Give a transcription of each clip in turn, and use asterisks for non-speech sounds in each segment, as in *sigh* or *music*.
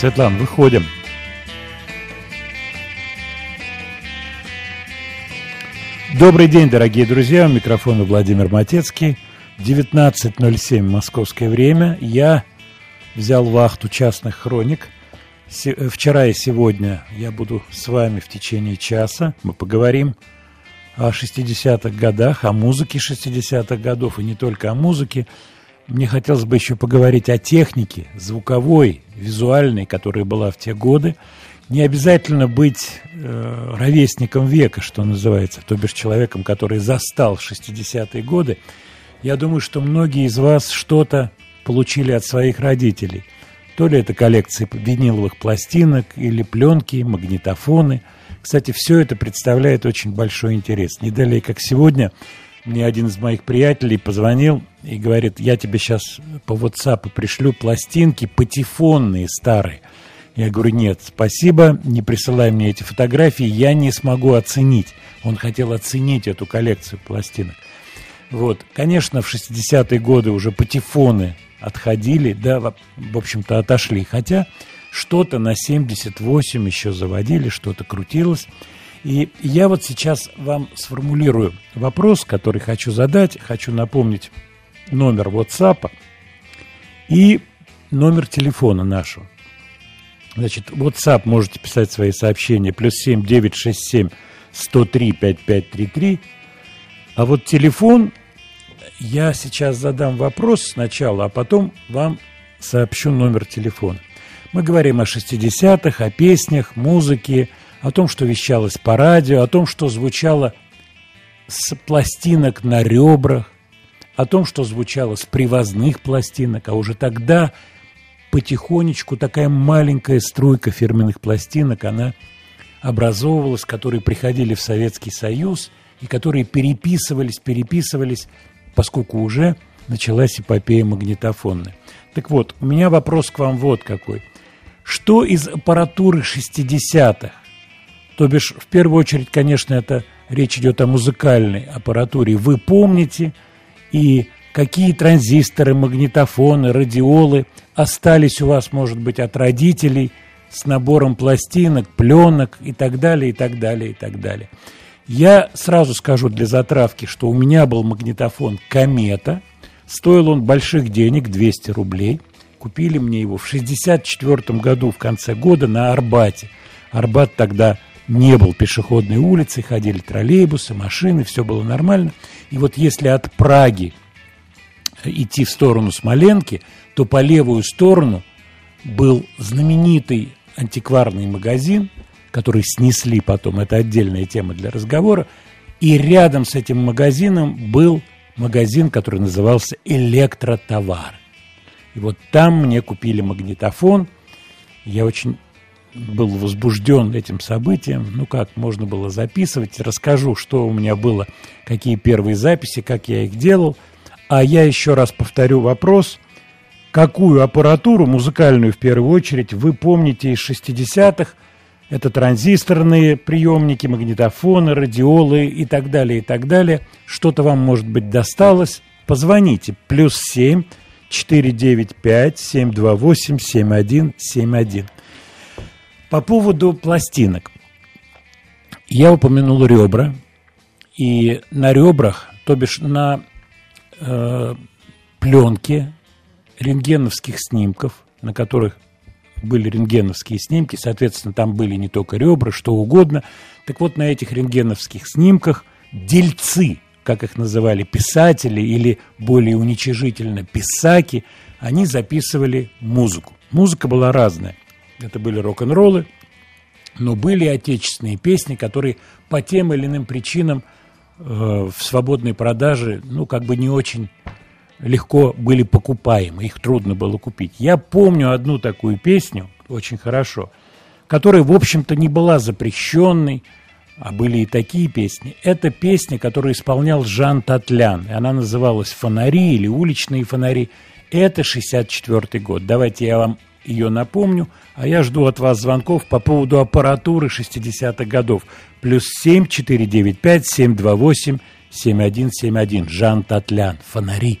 Светлана, выходим. Добрый день, дорогие друзья. У микрофона Владимир Матецкий. 19.07 московское время. Я взял вахту частных хроник. Вчера и сегодня я буду с вами в течение часа. Мы поговорим о 60-х годах, о музыке 60-х годов, и не только о музыке. Мне хотелось бы еще поговорить о технике звуковой, визуальной, которая была в те годы. Не обязательно быть э, ровесником века, что называется, то бишь человеком, который застал 60-е годы. Я думаю, что многие из вас что-то получили от своих родителей. То ли это коллекции виниловых пластинок, или пленки, магнитофоны. Кстати, все это представляет очень большой интерес. Не далее, как сегодня, мне один из моих приятелей позвонил и говорит, я тебе сейчас по WhatsApp пришлю пластинки патефонные старые. Я говорю, нет, спасибо, не присылай мне эти фотографии, я не смогу оценить. Он хотел оценить эту коллекцию пластинок. Вот, конечно, в 60-е годы уже патефоны отходили, да, в общем-то, отошли. Хотя что-то на 78 еще заводили, что-то крутилось. И я вот сейчас вам сформулирую вопрос, который хочу задать. Хочу напомнить номер WhatsApp и номер телефона нашего. Значит, WhatsApp можете писать свои сообщения. Плюс 7 967 103 5533. А вот телефон я сейчас задам вопрос сначала, а потом вам сообщу номер телефона. Мы говорим о 60-х, о песнях, музыке, о том, что вещалось по радио, о том, что звучало с пластинок на ребрах, о том, что звучало с привозных пластинок, а уже тогда потихонечку такая маленькая струйка фирменных пластинок, она образовывалась, которые приходили в Советский Союз и которые переписывались, переписывались, поскольку уже началась эпопея магнитофонная. Так вот, у меня вопрос к вам вот какой. Что из аппаратуры 60-х то бишь, в первую очередь, конечно, это речь идет о музыкальной аппаратуре. Вы помните, и какие транзисторы, магнитофоны, радиолы остались у вас, может быть, от родителей с набором пластинок, пленок и так далее, и так далее, и так далее. Я сразу скажу для затравки, что у меня был магнитофон «Комета». Стоил он больших денег, 200 рублей. Купили мне его в 64 году, в конце года, на Арбате. Арбат тогда не был пешеходной улицей, ходили троллейбусы, машины, все было нормально. И вот если от Праги идти в сторону Смоленки, то по левую сторону был знаменитый антикварный магазин, который снесли потом, это отдельная тема для разговора, и рядом с этим магазином был магазин, который назывался «Электротовар». И вот там мне купили магнитофон, я очень был возбужден этим событием. Ну как, можно было записывать. Расскажу, что у меня было, какие первые записи, как я их делал. А я еще раз повторю вопрос. Какую аппаратуру, музыкальную в первую очередь, вы помните из 60-х? Это транзисторные приемники, магнитофоны, радиолы и так далее, и так далее. Что-то вам, может быть, досталось. Позвоните. Плюс 7 495 728 7171. По поводу пластинок. Я упомянул ребра, и на ребрах, то бишь на э, пленке рентгеновских снимков, на которых были рентгеновские снимки, соответственно, там были не только ребра, что угодно. Так вот, на этих рентгеновских снимках дельцы, как их называли писатели, или более уничижительно писаки, они записывали музыку. Музыка была разная – это были рок-н-роллы, но были отечественные песни, которые по тем или иным причинам в свободной продаже, ну, как бы не очень легко были покупаемы, их трудно было купить. Я помню одну такую песню очень хорошо, которая, в общем-то, не была запрещенной, а были и такие песни. Это песня, которую исполнял Жан Татлян, и она называлась «Фонари» или «Уличные фонари». Это 64 год. Давайте я вам ее напомню, а я жду от вас звонков по поводу аппаратуры 60-х годов. Плюс 7 495 728 7171. Жан Татлян. Фонари.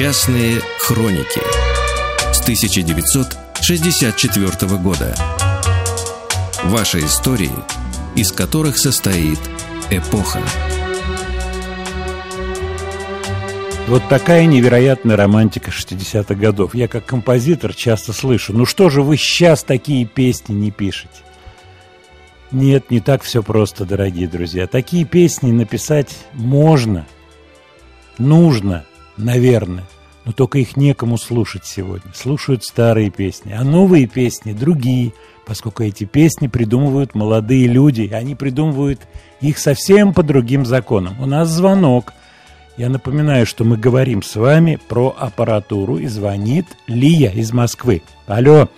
Частные хроники с 1964 года. Ваши истории – из которых состоит эпоха. Вот такая невероятная романтика 60-х годов. Я как композитор часто слышу, ну что же вы сейчас такие песни не пишете? Нет, не так все просто, дорогие друзья. Такие песни написать можно, нужно, наверное, но только их некому слушать сегодня. Слушают старые песни, а новые песни другие – поскольку эти песни придумывают молодые люди, и они придумывают их совсем по другим законам. У нас звонок. Я напоминаю, что мы говорим с вами про аппаратуру, и звонит Лия из Москвы. Алло.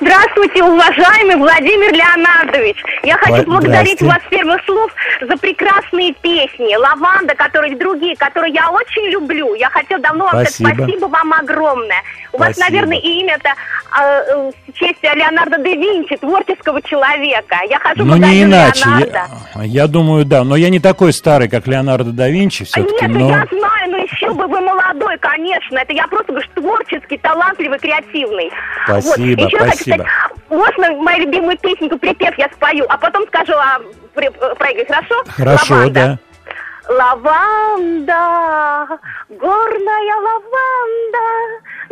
Здравствуйте, уважаемый Владимир Леонардович. Я хочу благодарить вас с первых слов за прекрасные песни. Лаванда, которые другие, которые я очень люблю. Я хотела давно вам сказать спасибо вам огромное. У спасибо. вас, наверное, и имя-то э, в честь Леонардо да Винчи, творческого человека. Я хожу Ну, не иначе. Я, я думаю, да. Но я не такой старый, как Леонардо да Винчи все-таки. Нет, но... я знаю, бы вы молодой, конечно. Это я просто говорю, творческий, талантливый, креативный. Спасибо. Вот еще Спасибо. хочу сказать, можно мою любимую песенку, припев я спою, а потом скажу, а, проиграй, хорошо? Хорошо, Лаванда. да. Лаванда, горная лаванда,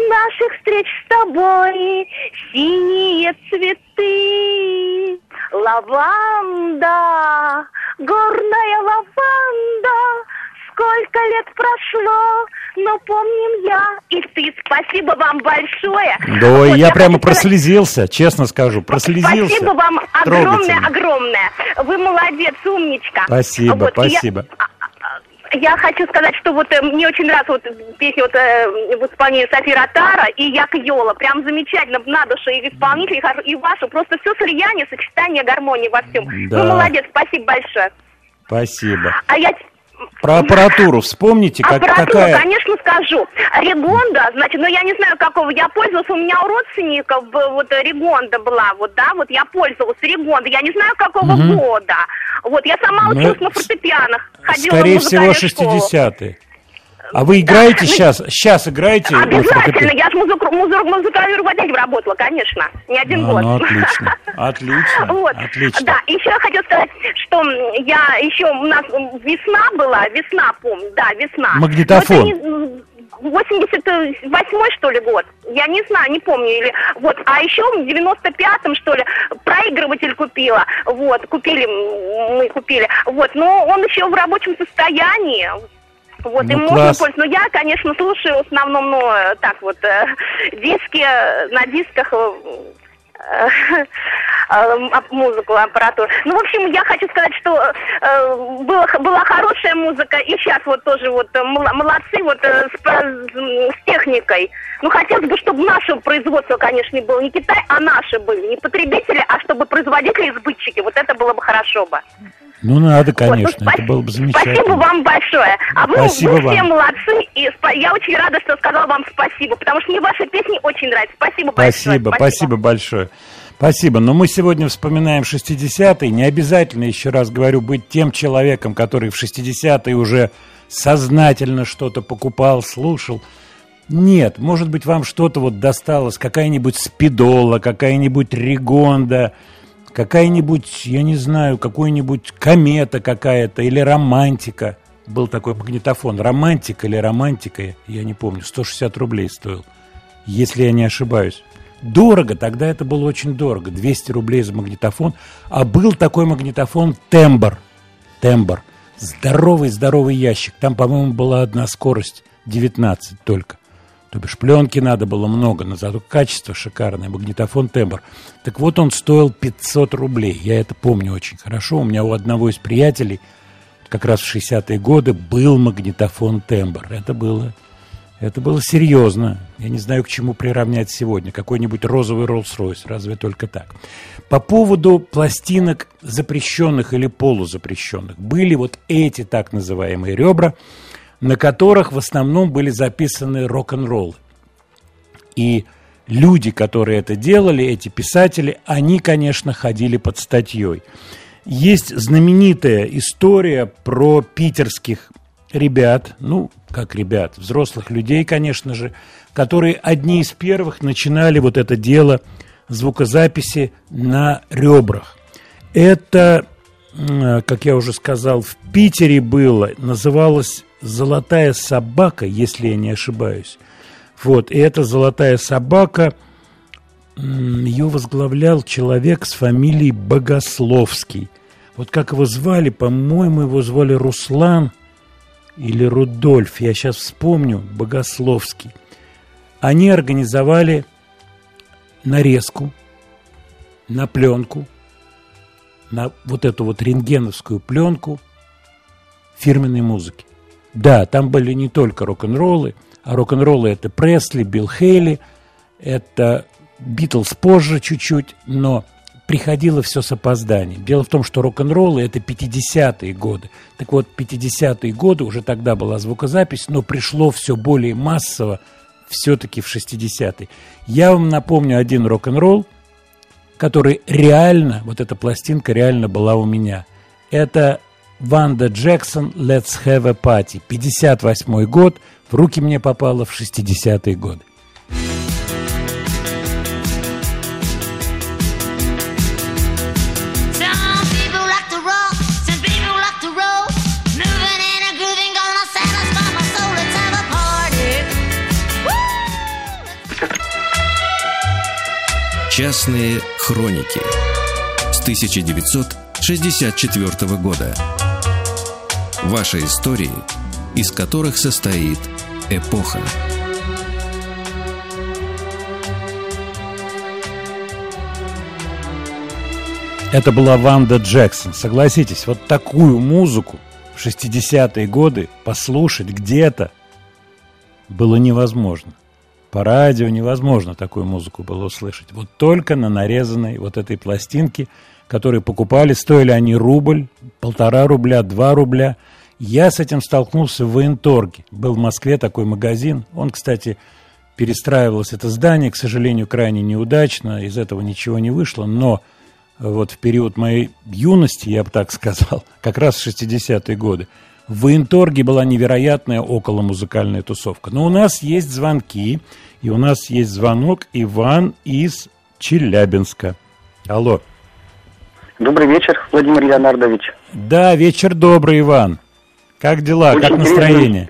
наших встреч с тобой, синие цветы. Лаванда, горная лаванда, сколько лет прошло, но помним я и ты. Спасибо вам большое. Да, вот, я, я прямо прослезился, сказать... честно скажу, прослезился. Спасибо вам огромное-огромное. Вы молодец, умничка. Спасибо, вот, спасибо. Я... Я хочу сказать, что вот э, мне очень нравится вот песня вот, э, в исполнении Софи Ротара и Як Йола. Прям замечательно на душе и исполнителей, и вашу. Просто все слияние, сочетание, гармонии во всем. Да. Вы молодец, спасибо большое. Спасибо. А я про аппаратуру вспомните, как, аппаратуру, какая... конечно, скажу. Регонда, значит, но я не знаю, какого я пользовалась. У меня у родственников вот Регонда была, вот, да, вот я пользовалась Регонда. Я не знаю, какого угу. года. Вот, я сама ну, училась на фортепианах. Ходила скорее всего, 60-е. А вы играете сейчас? Сейчас играете? Обязательно. Я же музыку, музыку, музыкальный руководитель работала, конечно. Не один ну, год. Ну, отлично. Отлично. *laughs* Вот. Отлично. Да, еще я хотела сказать, что я еще, у нас весна была, весна, помню, да, весна. Магнитофон. 88 что ли, год. Я не знаю, не помню. Или, вот. А еще в 95-м, что ли, проигрыватель купила. Вот, купили, мы купили. Вот, но он еще в рабочем состоянии. Вот, ну, и можно пользоваться. Но я, конечно, слушаю в основном, ну, так вот, э, диски на дисках э, э, музыку, аппаратуру. Ну, в общем, я хочу сказать, что э, была, была хорошая музыка, и сейчас вот тоже вот молодцы вот с, с техникой. Ну, хотелось бы, чтобы наше производство, конечно, не было не Китай, а наши были. Не потребители, а чтобы производители и сбытчики. Вот это было бы хорошо бы. Ну, надо, конечно, вот, ну, это было бы замечательно. Спасибо вам большое. А вы, спасибо вы вам. все молодцы, и я очень рада, что сказала вам спасибо, потому что мне ваши песни очень нравятся. Спасибо, большое. Спасибо, спасибо большое. Спасибо. Но мы сегодня вспоминаем 60-е. Не обязательно, еще раз говорю, быть тем человеком, который в 60-е уже сознательно что-то покупал, слушал. Нет, может быть, вам что-то вот досталось, какая-нибудь спидола, какая-нибудь регонда, какая-нибудь, я не знаю, какой-нибудь комета какая-то или романтика. Был такой магнитофон. Романтика или романтика, я не помню, 160 рублей стоил, если я не ошибаюсь. Дорого, тогда это было очень дорого, 200 рублей за магнитофон. А был такой магнитофон «Тембр». «Тембр». Здоровый-здоровый ящик. Там, по-моему, была одна скорость, 19 только. То бишь пленки надо было много, но зато качество шикарное, магнитофон тембр. Так вот он стоил 500 рублей, я это помню очень хорошо. У меня у одного из приятелей как раз в 60-е годы был магнитофон тембр. Это было, это было серьезно. Я не знаю, к чему приравнять сегодня. Какой-нибудь розовый Роллс-Ройс, разве только так. По поводу пластинок запрещенных или полузапрещенных. Были вот эти так называемые ребра – на которых в основном были записаны рок-н-роллы. И люди, которые это делали, эти писатели, они, конечно, ходили под статьей. Есть знаменитая история про питерских ребят, ну, как ребят, взрослых людей, конечно же, которые одни из первых начинали вот это дело звукозаписи на ребрах. Это, как я уже сказал, в Питере было, называлось золотая собака, если я не ошибаюсь. Вот, и эта золотая собака, ее возглавлял человек с фамилией Богословский. Вот как его звали, по-моему, его звали Руслан или Рудольф, я сейчас вспомню, Богословский. Они организовали нарезку на пленку, на вот эту вот рентгеновскую пленку фирменной музыки. Да, там были не только рок-н-роллы, а рок-н-роллы это Пресли, Билл Хейли, это Битлз позже чуть-чуть, но приходило все с опозданием. Дело в том, что рок-н-роллы это 50-е годы. Так вот, 50-е годы уже тогда была звукозапись, но пришло все более массово все-таки в 60-е. Я вам напомню один рок-н-ролл, который реально, вот эта пластинка реально была у меня. Это Ванда Джексон «Let's have a party». 58 год, в руки мне попало в 60-е годы. Частные хроники с 1964 года. Ваши истории, из которых состоит эпоха. Это была Ванда Джексон. Согласитесь, вот такую музыку в 60-е годы послушать где-то было невозможно. По радио невозможно такую музыку было услышать. Вот только на нарезанной вот этой пластинке, которые покупали, стоили они рубль, полтора рубля, два рубля – я с этим столкнулся в военторге. Был в Москве такой магазин. Он, кстати, перестраивалось это здание, к сожалению, крайне неудачно. Из этого ничего не вышло. Но вот в период моей юности, я бы так сказал, *laughs* как раз в 60-е годы, в военторге была невероятная околомузыкальная тусовка. Но у нас есть звонки, и у нас есть звонок Иван из Челябинска. Алло. Добрый вечер, Владимир Леонардович. Да, вечер добрый, Иван. Как дела, очень как настроение?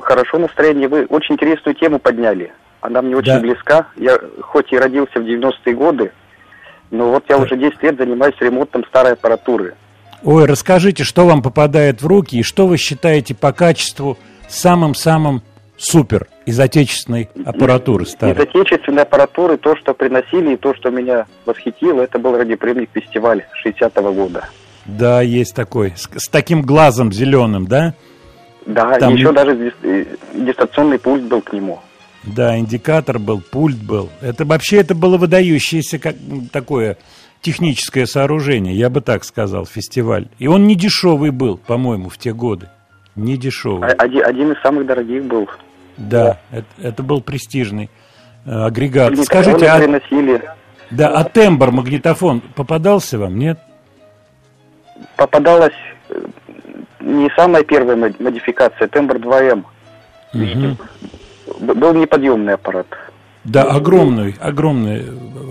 Хорошо настроение. Вы очень интересную тему подняли. Она мне очень да. близка. Я хоть и родился в 90-е годы, но вот я уже 10 лет занимаюсь ремонтом старой аппаратуры. Ой, расскажите, что вам попадает в руки и что вы считаете по качеству самым-самым супер из отечественной аппаратуры старой? Из отечественной аппаратуры то, что приносили и то, что меня восхитило, это был радиоприемник фестиваль 60-го года. Да, есть такой. С, с таким глазом зеленым, да? Да, Там... еще даже дистанционный пульт был к нему. Да, индикатор был, пульт был. Это вообще это было выдающееся как такое техническое сооружение, я бы так сказал, фестиваль. И он не дешевый был, по-моему, в те годы. Не дешевый. Один, один из самых дорогих был. Да, да. Это, это был престижный э, агрегат. Скажите, а, приносили. да, а тембр магнитофон попадался вам, нет? попадалась э, не самая первая модификация, тембр 2М. Угу. Был неподъемный аппарат. Да, огромный, огромный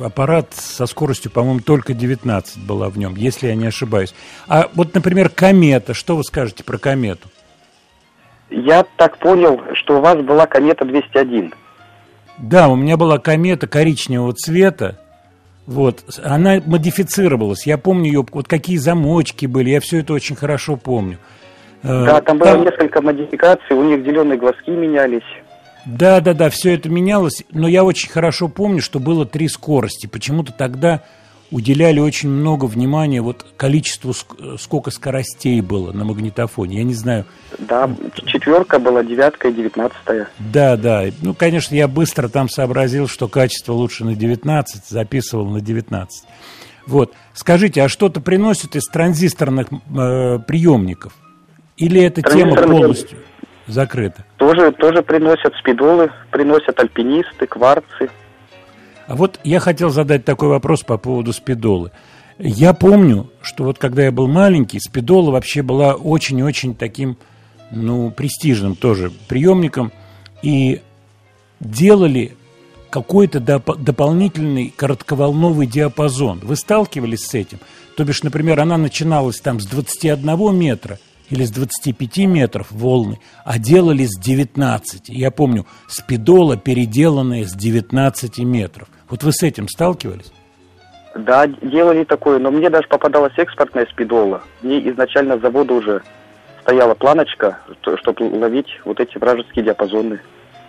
аппарат со скоростью, по-моему, только 19 была в нем, если я не ошибаюсь. А вот, например, комета, что вы скажете про комету? Я так понял, что у вас была комета 201. Да, у меня была комета коричневого цвета. Вот, она модифицировалась. Я помню ее, вот какие замочки были, я все это очень хорошо помню. Э, да, там было там... несколько модификаций, у них зеленые глазки менялись. Да, да, да, все это менялось, но я очень хорошо помню, что было три скорости. Почему-то тогда уделяли очень много внимания вот количеству, сколько скоростей было на магнитофоне. Я не знаю. Да, четверка была, девятка и девятнадцатая. Да, да. Ну, конечно, я быстро там сообразил, что качество лучше на 19, записывал на 19. Вот. Скажите, а что-то приносит из транзисторных э, приемников? Или эта тема полностью закрыта? Тоже, тоже приносят спидолы, приносят альпинисты, кварцы. А вот я хотел задать такой вопрос по поводу спидолы. Я помню, что вот когда я был маленький, спидола вообще была очень-очень таким, ну, престижным тоже приемником. И делали какой-то доп- дополнительный коротковолновый диапазон. Вы сталкивались с этим? То бишь, например, она начиналась там с 21 метра или с 25 метров волны, а делали с 19. Я помню, спидола, переделанная с 19 метров. Вот вы с этим сталкивались? Да, делали такое, но мне даже попадалась экспортная спидола. Мне изначально с завода уже стояла планочка, чтобы ловить вот эти вражеские диапазоны.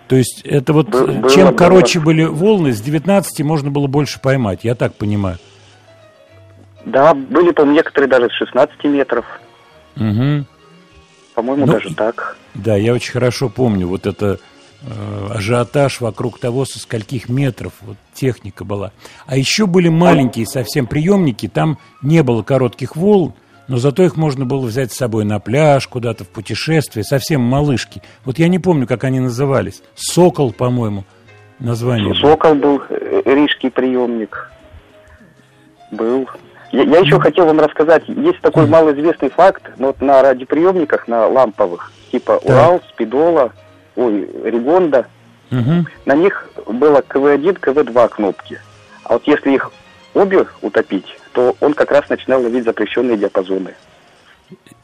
То есть это вот Был, чем было, короче было. были волны, с 19 можно было больше поймать, я так понимаю. Да, были, по-моему, некоторые даже с 16 метров. Угу. По-моему, ну, даже так. Да, я очень хорошо помню вот это э, ажиотаж вокруг того, со скольких метров вот техника была. А еще были маленькие совсем приемники, там не было коротких волн, но зато их можно было взять с собой на пляж, куда-то в путешествие, совсем малышки. Вот я не помню, как они назывались. Сокол, по-моему, название. Сокол был, э, рижский приемник. Был. Я, я еще хотел вам рассказать, есть такой малоизвестный факт, но вот на радиоприемниках, на ламповых, типа да. Урал, Спидола, ой, Ригонда, угу. на них было КВ-1, КВ-2 кнопки. А вот если их обе утопить, то он как раз начинал ловить запрещенные диапазоны.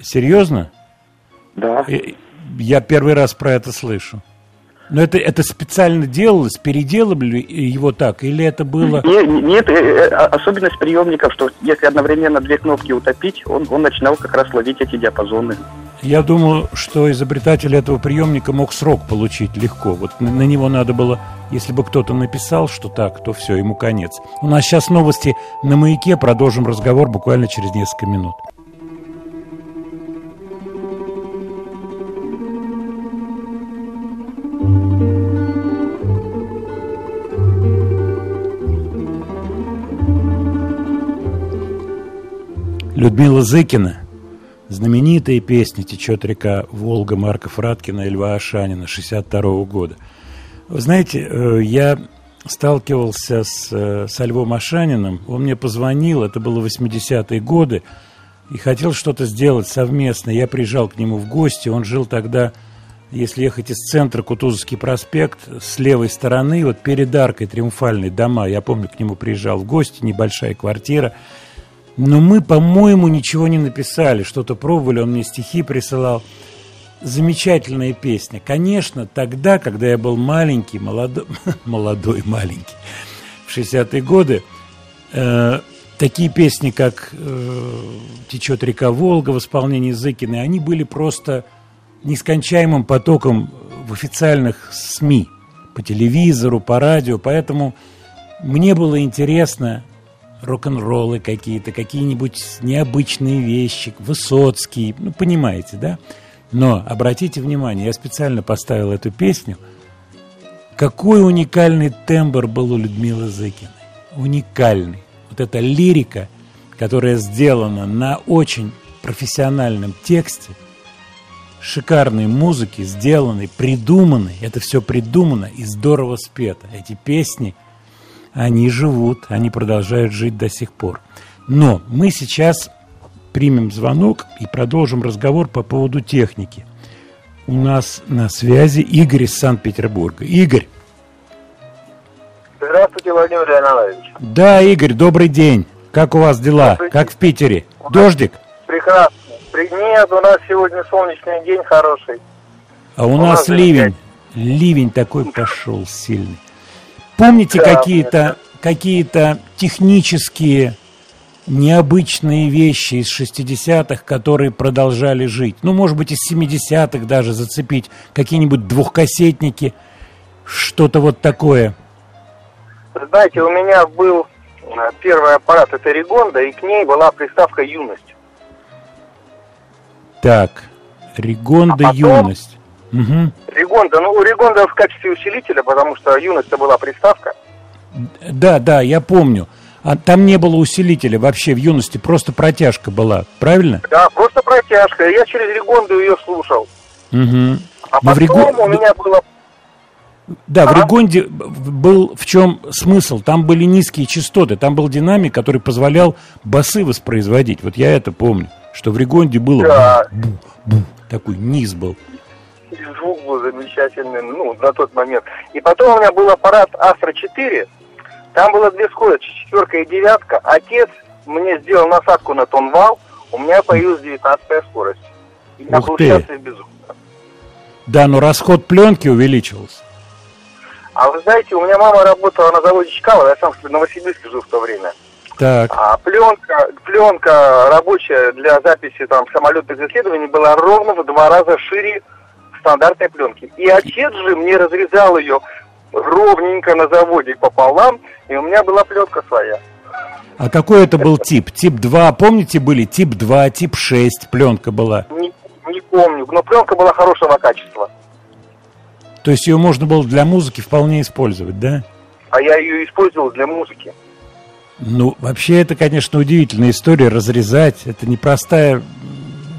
Серьезно? Да. Э, я первый раз про это слышу. Но это, это специально делалось, переделывали его так, или это было... Нет, нет, э, э, а, особенность приемников, что если одновременно две кнопки утопить, он, он начинал как раз ловить эти диапазоны. Я думаю, что изобретатель этого приемника мог срок получить легко. Вот на, на него надо было, если бы кто-то написал, что так, то все, ему конец. У нас сейчас новости на маяке, продолжим разговор буквально через несколько минут. Людмила Зыкина, знаменитая песня «Течет река Волга» Марка Фраткина и Льва Ашанина 62 -го года. Вы знаете, э, я сталкивался с, э, со Львом Ашаниным, он мне позвонил, это было 80-е годы, и хотел что-то сделать совместно. Я приезжал к нему в гости, он жил тогда, если ехать из центра, Кутузовский проспект, с левой стороны, вот перед аркой Триумфальной дома, я помню, к нему приезжал в гости, небольшая квартира – но мы, по-моему, ничего не написали, что-то пробовали, он мне стихи присылал. Замечательная песня. Конечно, тогда, когда я был маленький, молодой, *laughs* молодой маленький, в 60-е годы, э, такие песни, как э, «Течет река Волга» в исполнении Зыкиной, они были просто нескончаемым потоком в официальных СМИ, по телевизору, по радио, поэтому мне было интересно рок-н-роллы какие-то, какие-нибудь необычные вещи, Высоцкий, ну, понимаете, да? Но обратите внимание, я специально поставил эту песню. Какой уникальный тембр был у Людмилы Зыкиной. Уникальный. Вот эта лирика, которая сделана на очень профессиональном тексте, шикарной музыки, сделанной, придуманной. Это все придумано и здорово спето. Эти песни – они живут, они продолжают жить до сих пор. Но мы сейчас примем звонок и продолжим разговор по поводу техники. У нас на связи Игорь из Санкт-Петербурга. Игорь. Здравствуйте, Владимир Леонидович. Да, Игорь, добрый день. Как у вас дела? Как в Питере? Дождик? Прекрасно. Нет, у нас сегодня солнечный день хороший. А у, у нас, нас ливень. Ливень такой пошел сильный. Помните да, какие-то какие-то технические необычные вещи из 60-х, которые продолжали жить? Ну, может быть, из 70-х даже зацепить какие-нибудь двухкассетники, что-то вот такое. Знаете, у меня был э, первый аппарат, это Регонда, и к ней была приставка «Юность». Так, Регонда, а потом... Юность. Угу. Регонда, ну, Регонда в качестве усилителя, потому что Юность была приставка. Да, да, я помню. А там не было усилителя вообще в юности, просто протяжка была, правильно? Да, просто протяжка. Я через Регонду ее слушал. Угу. А Но потом Регон... у меня было да, а? в Регонде был в чем смысл? Там были низкие частоты, там был динамик, который позволял басы воспроизводить. Вот я это помню, что в Регонде было да. бу, бу, такой низ был звук был замечательный, ну, на тот момент. И потом у меня был аппарат Астра 4, там было две скорости, четверка и девятка. Отец мне сделал насадку на тонвал, у меня появилась девятнадцатая скорость. И я был счастлив безумно. Да, но расход пленки увеличивался. А вы знаете, у меня мама работала на заводе Чкалова, я сам в Новосибирске жил в то время. Так. А пленка, пленка рабочая для записи там самолетных исследований была ровно в два раза шире стандартной пленки. И отец же мне разрезал ее ровненько на заводе пополам, и у меня была пленка своя. А какой это был тип? Тип 2, помните, были тип 2, тип 6 пленка была? Не, не помню, но пленка была хорошего качества. То есть ее можно было для музыки вполне использовать, да? А я ее использовал для музыки. Ну, вообще это, конечно, удивительная история, разрезать. Это непростая...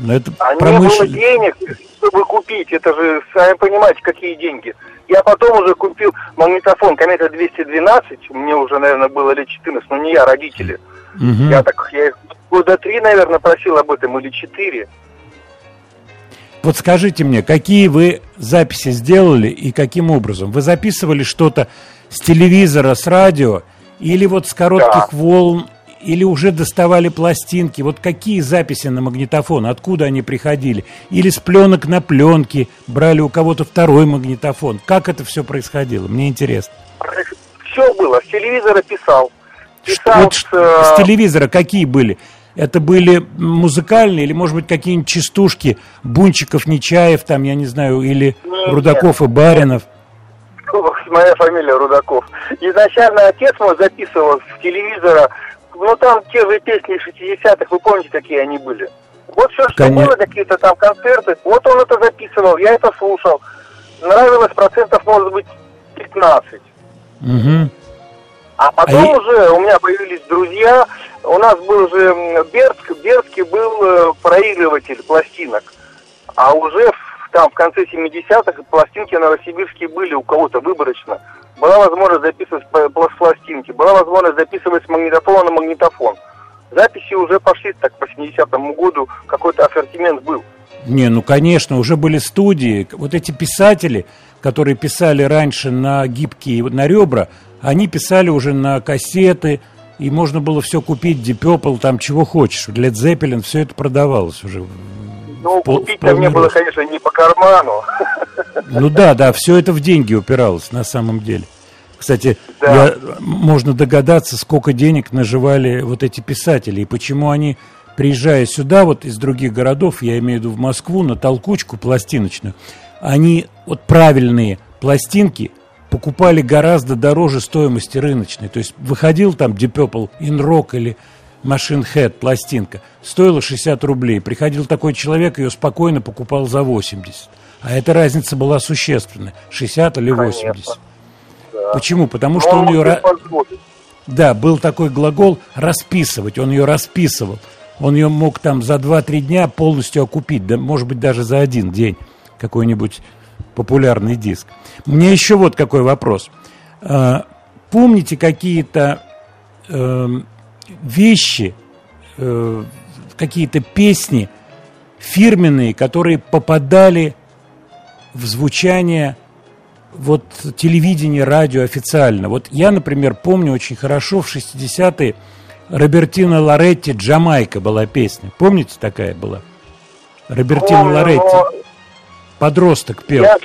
Но это а промышлен... не было денег, чтобы купить. Это же, сами понимаете, какие деньги. Я потом уже купил магнитофон Комета 212, мне уже, наверное, было лет 14, но не я, родители. Угу. Я так, я их года три, наверное, просил об этом, или четыре. Вот скажите мне, какие вы записи сделали и каким образом? Вы записывали что-то с телевизора, с радио, или вот с коротких да. волн, или уже доставали пластинки? Вот какие записи на магнитофон? Откуда они приходили? Или с пленок на пленки брали у кого-то второй магнитофон? Как это все происходило? Мне интересно. Все было. С телевизора писал. Писал вот с, с э, телевизора какие были? Это были музыкальные или, может быть, какие-нибудь частушки Бунчиков, Нечаев, там, я не знаю, или нет, Рудаков нет. и Баринов? Моя фамилия Рудаков. Изначально отец мой записывал с телевизора ну там те же песни 60-х, вы помните, какие они были? Вот все, что Конечно. было, какие-то там концерты, вот он это записывал, я это слушал. Нравилось процентов, может быть, 15. Угу. А потом а уже у меня появились друзья, у нас был же Бердск, Бердский был э, проигрыватель пластинок. А уже в, там в конце 70-х пластинки новосибирские были у кого-то выборочно была возможность записывать пластинки, была возможность записывать с магнитофона на магнитофон. Записи уже пошли так по 70-му году, какой-то ассортимент был. Не, ну конечно, уже были студии. Вот эти писатели, которые писали раньше на гибкие, на ребра, они писали уже на кассеты, и можно было все купить, Deep Purple, там чего хочешь. Led Zeppelin, все это продавалось уже. Ну, купить-то мне было, конечно, не по карману. *laughs* Ну да, да, все это в деньги упиралось на самом деле. Кстати, да. я, можно догадаться, сколько денег наживали вот эти писатели и почему они, приезжая сюда, вот из других городов, я имею в виду в Москву, на толкучку пластиночную, они вот правильные пластинки покупали гораздо дороже стоимости рыночной. То есть выходил там Deep Purple, In Rock или Machine Head пластинка, стоила 60 рублей. Приходил такой человек, ее спокойно покупал за 80. А эта разница была существенная. 60 или 80. Конечно. Да. Почему? Потому что он, он ее... Да, был такой глагол «расписывать». Он ее расписывал. Он ее мог там за 2-3 дня полностью окупить. Да, может быть, даже за один день какой-нибудь популярный диск. Мне еще вот какой вопрос. А, помните какие-то э, вещи, э, какие-то песни фирменные, которые попадали в звучание вот телевидения, радио официально. Вот я, например, помню очень хорошо в 60-е Робертино Лоретти «Джамайка» была песня. Помните, такая была? Робертино Лоретти. Подросток пел. Я,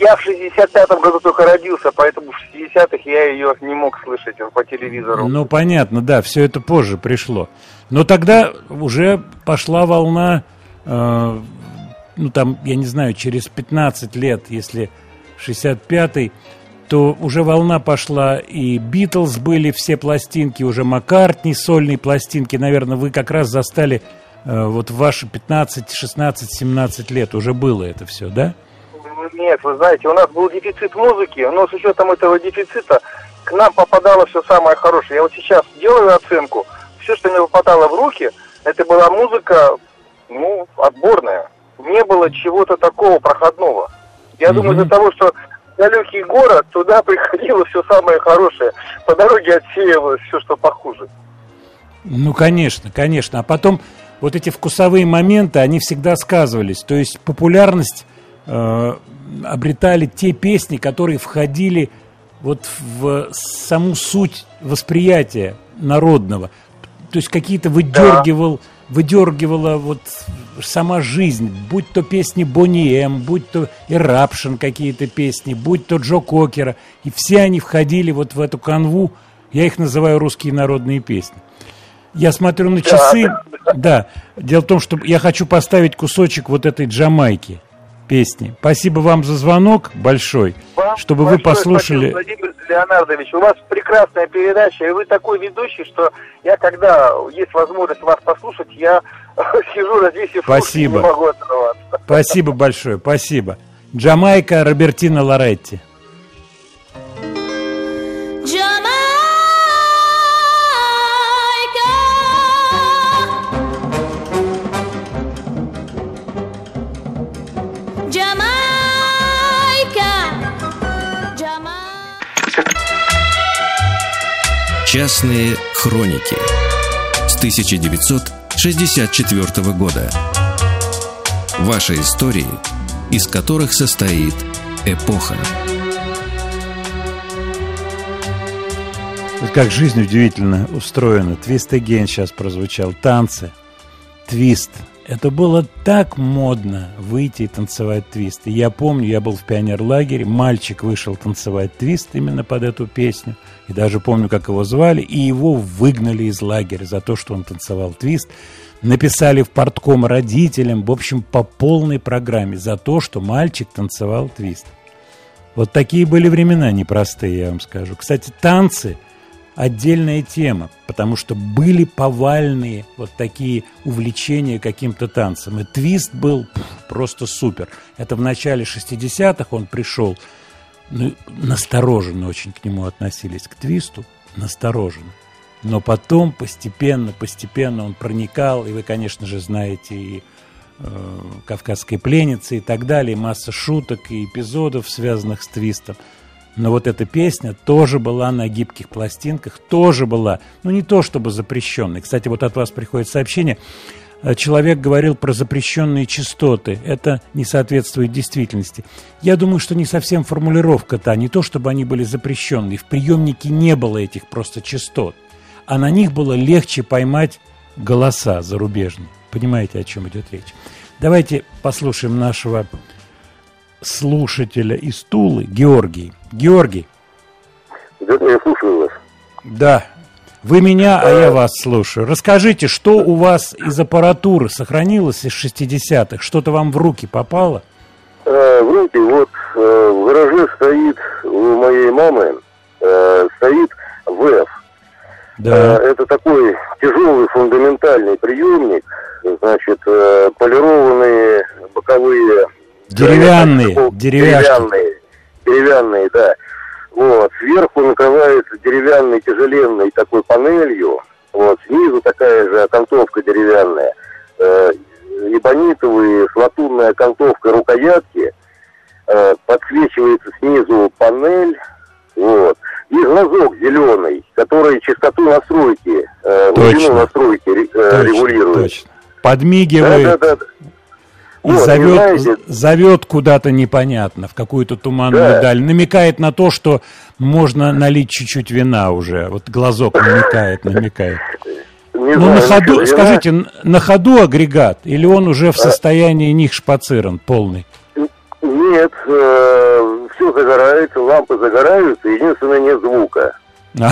я в 65-м году только родился, поэтому в 60-х я ее не мог слышать по телевизору. Ну, понятно, да, все это позже пришло. Но тогда уже пошла волна, э, ну, там, я не знаю, через 15 лет, если 65-й, то уже волна пошла, и Битлз были все пластинки, уже Маккартни, сольные пластинки. Наверное, вы как раз застали э, вот ваши 15, 16, 17 лет уже было это все, да? Нет, вы знаете, у нас был дефицит музыки, но с учетом этого дефицита к нам попадало все самое хорошее. Я вот сейчас делаю оценку, все, что мне попадало в руки, это была музыка, ну, отборная. Не было чего-то такого проходного. Я mm-hmm. думаю, из-за того, что далекий город, туда *laughs* приходило все самое хорошее. По дороге отсеивалось все, что похуже. Ну, конечно, конечно. А потом вот эти вкусовые моменты, они всегда сказывались. То есть популярность э, обретали те песни, которые входили вот в саму суть восприятия народного. То есть какие-то выдергивал, да. выдергивала вот сама жизнь, будь то песни Бонни М, будь то Ирапшин какие-то песни, будь то Джо Кокера, и все они входили вот в эту канву, я их называю русские народные песни. Я смотрю на часы, да. Дело в том, что я хочу поставить кусочек вот этой Джамайки песни. Спасибо вам за звонок большой, вам чтобы вы послушали. Спасибо, Владимир Леонардович, у вас прекрасная передача, и вы такой ведущий, что я, когда есть возможность вас послушать, я *laughs* сижу 200 Спасибо. не могу оторваться. Спасибо большое, спасибо. Джамайка Робертина Лоретти. Частные хроники с 1964 года. Ваши истории, из которых состоит эпоха. Как жизнь удивительно устроена. Твист Again сейчас прозвучал. Танцы. Твист. Это было так модно выйти и танцевать твист. И я помню, я был в пионерлагере, мальчик вышел танцевать твист именно под эту песню. И даже помню, как его звали, и его выгнали из лагеря за то, что он танцевал твист. Написали в портком родителям, в общем, по полной программе за то, что мальчик танцевал твист. Вот такие были времена непростые, я вам скажу. Кстати, танцы – отдельная тема, потому что были повальные вот такие увлечения каким-то танцем. И твист был просто супер. Это в начале 60-х он пришел, ну, настороженно очень к нему относились, к твисту, настороженно. Но потом постепенно, постепенно он проникал, и вы, конечно же, знаете и э, «Кавказской пленницы» и так далее, масса шуток и эпизодов, связанных с твистом – но вот эта песня тоже была на гибких пластинках, тоже была, ну не то чтобы запрещенной. Кстати, вот от вас приходит сообщение, э, человек говорил про запрещенные частоты. Это не соответствует действительности. Я думаю, что не совсем формулировка-то, не то чтобы они были запрещенные. В приемнике не было этих просто частот, а на них было легче поймать голоса зарубежные. Понимаете, о чем идет речь? Давайте послушаем нашего слушателя из Тулы, Георгий. Георгий. Я слушаю вас. Да. Вы меня, а я вас слушаю. Расскажите, что у вас из аппаратуры сохранилось из 60-х? Что-то вам в руки попало? Э, в руки, вот э, в гараже стоит у моей мамы, э, стоит ВЭФ. Да. Это такой тяжелый фундаментальный приемник, значит, полированные боковые Деревянные, деревянные. Деревянные, да. Вот. Сверху накрывается деревянной тяжеленной такой панелью. Вот. Снизу такая же окантовка деревянная. Э, эбонитовые с латунной окантовкой рукоятки. Э, подсвечивается снизу панель. Вот. И глазок зеленый, который частоту настройки, э, точно. настройки э, точно, регулирует. Точно. Подмигивает. Да, да, да. И вот, зовет, зовет куда-то непонятно, в какую-то туманную да. даль. Намекает на то, что можно налить чуть-чуть вина уже. Вот глазок намекает, намекает. Не ну, на ходу, скажите, на ходу агрегат, или он уже в состоянии них шпацирован полный? Нет, э, все загорается, лампы загораются, единственное нет звука. А,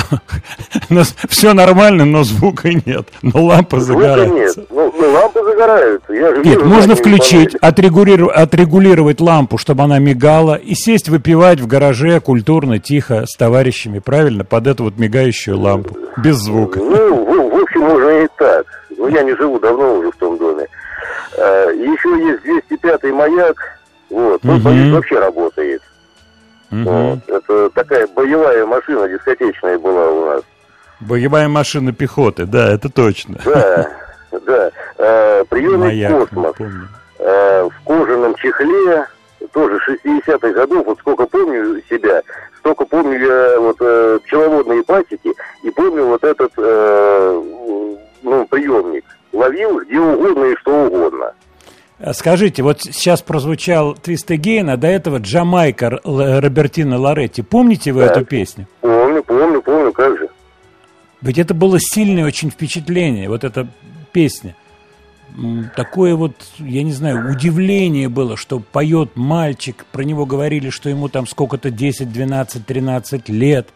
*laughs* все нормально, но звука нет. Но лампа загорается. нет. Ну, ну лампы загораются. Я же нет, вижу, можно включить, отрегулировать, отрегулировать лампу, чтобы она мигала, и сесть выпивать в гараже культурно, тихо, с товарищами, правильно, под эту вот мигающую лампу, без звука. Ну, в, в общем, можно и так. Но я не живу давно уже в том доме. А, еще есть 205-й маяк, вот, угу. он вообще работает. Угу. Вот. Это такая боевая машина дискотечная была у нас. Боевая машина пехоты, да, это точно. Да, *laughs* да. А, приемный Маяк, космос. А, в кожаном чехле, тоже 60-х годов, вот сколько помню себя, столько помню я вот э, пчеловодные пасеки и помню вот этот э, ну, приемник. Ловил где угодно и что угодно. А скажите, вот сейчас прозвучал Твист Again, а до этого Джамайка Робертина Лоретти. Помните вы да. эту песню? Помню, помню, помню, как же. Ведь это было сильное очень впечатление, вот эта песня. Такое вот, я не знаю, удивление было, что поет мальчик, про него говорили, что ему там сколько-то 10, 12, 13 лет.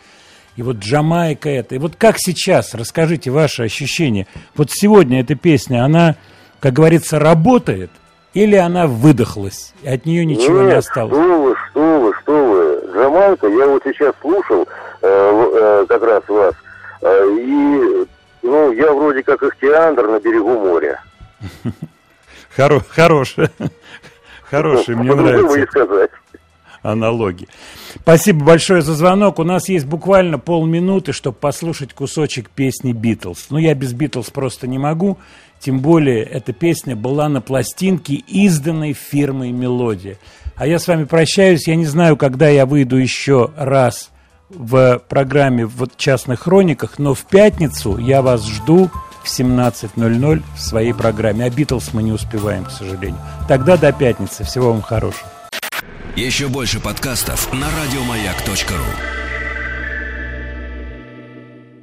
И вот Джамайка это. И вот как сейчас, расскажите ваши ощущения. Вот сегодня эта песня, она, как говорится, работает – или она выдохлась, и от нее ничего Нет, не осталось? что вы, что вы, что вы. Джамайка, я вот сейчас слушал э, э, как раз вас, э, и, ну, я вроде как ихтиандр на берегу моря. *laughs* Хоро, хороший, *laughs* хороший, мне нравится. аналогии. Спасибо большое за звонок. У нас есть буквально полминуты, чтобы послушать кусочек песни «Битлз». Ну, я без «Битлз» просто не могу. Тем более, эта песня была на пластинке, изданной фирмой «Мелодия». А я с вами прощаюсь. Я не знаю, когда я выйду еще раз в программе в частных хрониках, но в пятницу я вас жду в 17.00 в своей программе. А «Битлз» мы не успеваем, к сожалению. Тогда до пятницы. Всего вам хорошего. Еще больше подкастов на радиомаяк.ру